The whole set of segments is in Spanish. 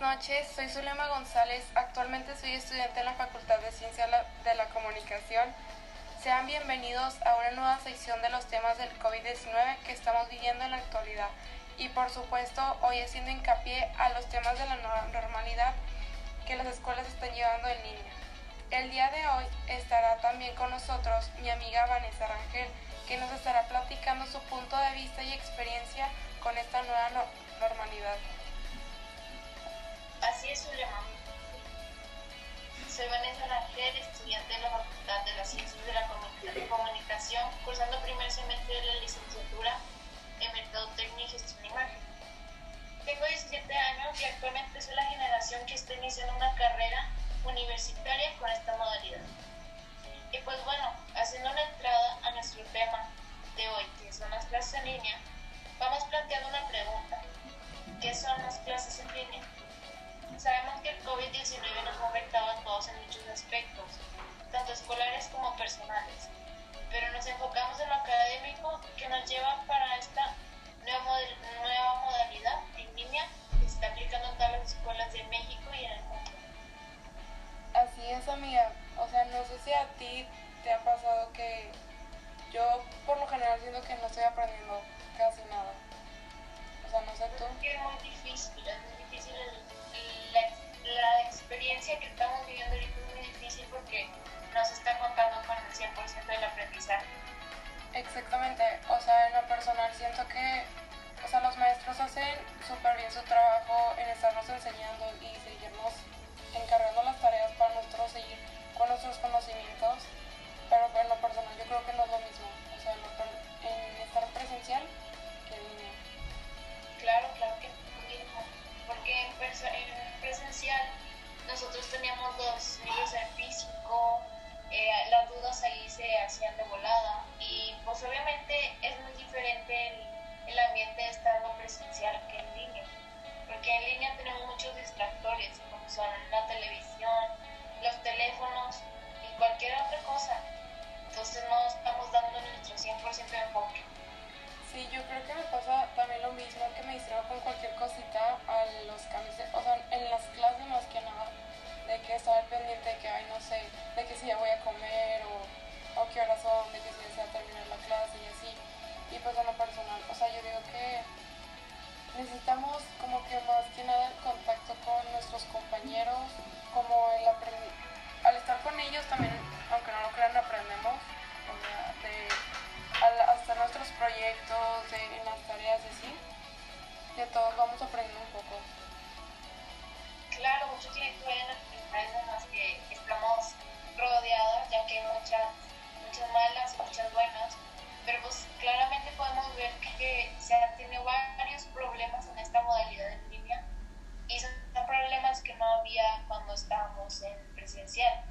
noches, soy Zulema González, actualmente soy estudiante en la Facultad de Ciencia de la Comunicación. Sean bienvenidos a una nueva sección de los temas del COVID-19 que estamos viviendo en la actualidad y por supuesto hoy haciendo hincapié a los temas de la nueva normalidad que las escuelas están llevando en línea. El día de hoy estará también con nosotros mi amiga Vanessa Rangel, que nos estará platicando su punto de vista y experiencia con esta nueva normalidad. Así es, Zulema. Soy Vanessa Rangel, estudiante de la Facultad de las Ciencias de la Comunicación, cursando primer semestre de la licenciatura en Mercadotecnia y Gestión de Imagen. Tengo 17 años y actualmente soy la generación que está iniciando una carrera universitaria con esta modalidad. Y pues bueno, haciendo una entrada a nuestro tema de hoy, que son las clases en línea, vamos planteando una pregunta. ¿Qué son las clases? Sabemos que el COVID-19 nos ha afectado a todos en muchos aspectos, tanto escolares como personales, pero nos enfocamos en lo académico que nos lleva para esta nueva, modalidad en línea que se está aplicando en todas las escuelas de México y en el mundo. Así es, amiga. O sea, no sé si a ti te ha pasado que yo por lo general siento que no estoy aprendiendo casi nada. O sea, no sé tú. Es muy difícil, es muy difícil la experiencia que estamos viviendo ahorita es muy difícil porque no se está contando con el 100% del aprendizaje. Exactamente, o sea, en lo personal siento que o sea, los maestros hacen súper bien su trabajo en estarnos enseñando y seguirnos encargando las tareas para nosotros seguir con nuestros conocimientos, pero en lo personal yo creo que no es lo mismo, qué horas de que si desea terminar la clase y así. Y pues en lo personal, o sea, yo digo que necesitamos como que más que nada el contacto con nuestros compañeros, como el al estar con ellos también, presencial.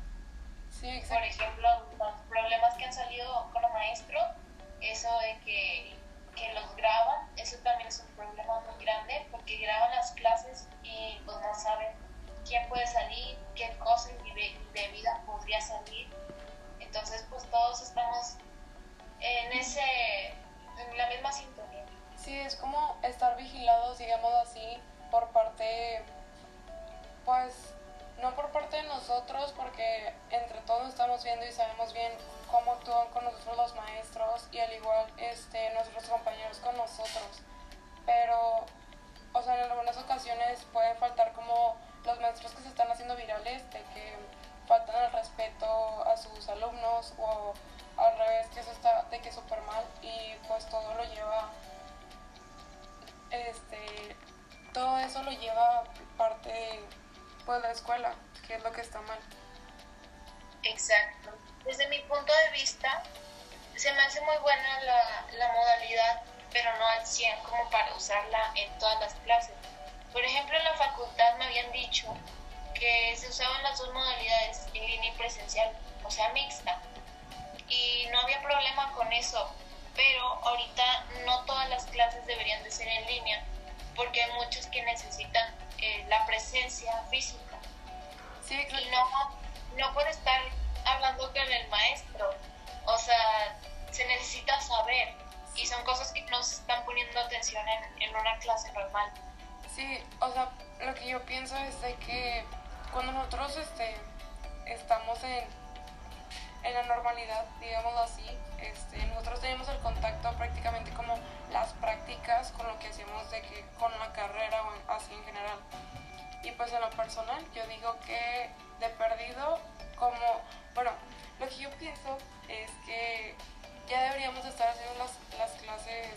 Sí, Por ejemplo, los problemas que han salido con los maestros, eso de que, que los graban, eso también es un problema muy grande porque graban las clases y pues no saben quién puede salir, qué cosa de vida podría salir. Entonces, pues todos estamos en ese en la misma sintonía. Sí, es como estar vigilados, digamos así, por parte nosotros los maestros y al igual este nuestros compañeros con nosotros. Pero o sea, en algunas ocasiones puede faltar como los maestros que se están haciendo virales de que faltan el respeto a sus alumnos o al revés que eso está de que súper mal y pues todo lo lleva este todo eso lo lleva parte de pues, la escuela que es lo que está mal exacto desde mi punto de vista se me hace muy buena la, la modalidad pero no al 100 como para usarla en todas las clases por ejemplo, en la facultad me habían dicho que se usaban las dos modalidades, en línea y presencial, o sea, mixta. Y no había problema con eso, pero ahorita no todas las clases deberían de ser en línea, porque hay muchos que necesitan eh, la presencia física. Sí, Y no, no puede estar hablando con el maestro, o sea, se necesita saber, y son cosas que no se están poniendo atención en, en una clase normal. Sí, o sea, lo que yo pienso es de que cuando nosotros este, estamos en, en la normalidad, digámoslo así, este, nosotros tenemos el contacto prácticamente como las prácticas con lo que hacemos de que con la carrera o así en general. Y pues en lo personal yo digo que de perdido como, bueno, lo que yo pienso es que ya deberíamos estar haciendo las, las clases,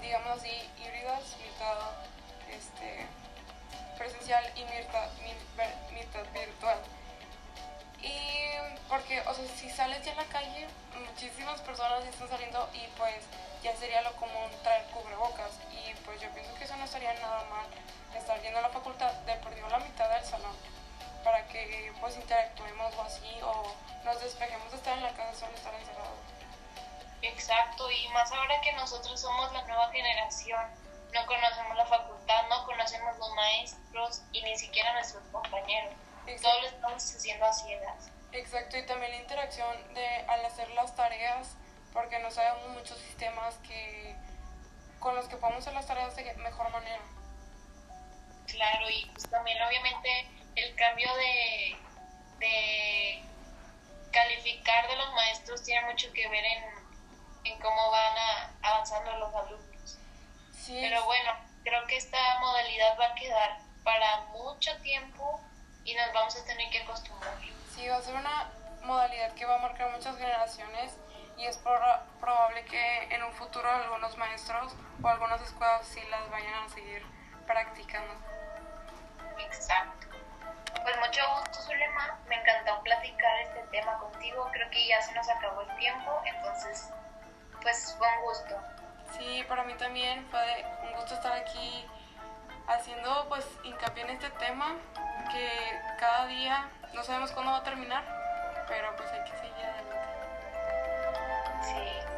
digamos así, híbridas, mitad este, presencial y mitad, mitad virtual. Y porque, o sea, si sales ya a la calle, muchísimas personas están saliendo y pues ya sería lo común traer cubrebocas. Y pues yo pienso que eso no estaría nada mal, estar yendo a la facultad de perdido la mitad del salón para que pues interactuemos o así o nos despejemos de estar en la casa solo estar encerrados. Exacto, y más ahora que nosotros somos la nueva generación, no conocemos la facultad, no conocemos los maestros y ni siquiera nuestros compañeros. Todo lo estamos haciendo a ciegas. Exacto, y también la interacción de al hacer las tareas, porque no sabemos muchos sistemas que con los que podemos hacer las tareas de mejor manera. Claro, y pues también obviamente el cambio de, de calificar de los maestros tiene mucho que ver en, en cómo van avanzando los alumnos. Pero bueno, creo que esta modalidad va a quedar para mucho tiempo y nos vamos a tener que acostumbrar. Sí, va a ser una modalidad que va a marcar muchas generaciones y es probable que en un futuro algunos maestros o algunas escuelas sí las vayan a seguir practicando. entonces pues fue un gusto. Sí, para mí también fue un gusto estar aquí haciendo pues hincapié en este tema que cada día no sabemos cuándo va a terminar, pero pues hay que seguir adelante. Sí.